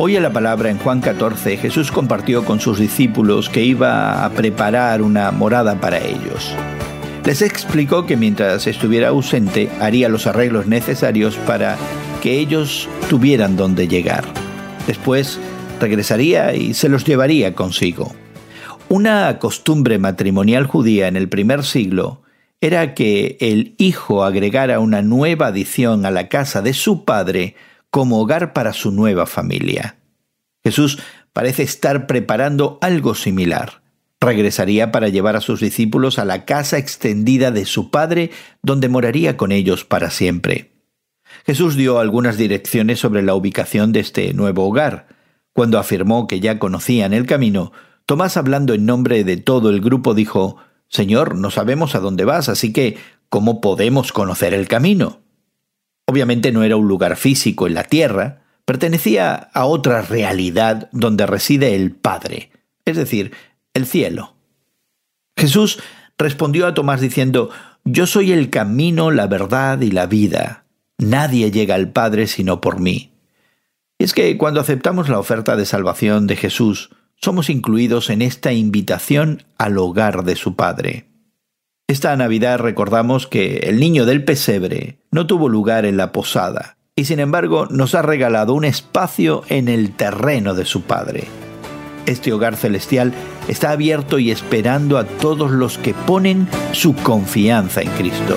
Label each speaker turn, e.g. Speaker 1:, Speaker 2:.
Speaker 1: Hoy en la palabra en Juan 14 Jesús compartió con sus discípulos que iba a preparar una morada para ellos. Les explicó que mientras estuviera ausente haría los arreglos necesarios para que ellos tuvieran donde llegar. Después regresaría y se los llevaría consigo. Una costumbre matrimonial judía en el primer siglo era que el hijo agregara una nueva adición a la casa de su padre como hogar para su nueva familia. Jesús parece estar preparando algo similar. Regresaría para llevar a sus discípulos a la casa extendida de su Padre, donde moraría con ellos para siempre. Jesús dio algunas direcciones sobre la ubicación de este nuevo hogar. Cuando afirmó que ya conocían el camino, Tomás, hablando en nombre de todo el grupo, dijo, Señor, no sabemos a dónde vas, así que, ¿cómo podemos conocer el camino? Obviamente no era un lugar físico en la tierra, pertenecía a otra realidad donde reside el Padre, es decir, el cielo. Jesús respondió a Tomás diciendo, Yo soy el camino, la verdad y la vida. Nadie llega al Padre sino por mí. Y es que cuando aceptamos la oferta de salvación de Jesús, somos incluidos en esta invitación al hogar de su Padre. Esta Navidad recordamos que el niño del pesebre no tuvo lugar en la posada y sin embargo nos ha regalado un espacio en el terreno de su Padre. Este hogar celestial está abierto y esperando a todos los que ponen su confianza en Cristo.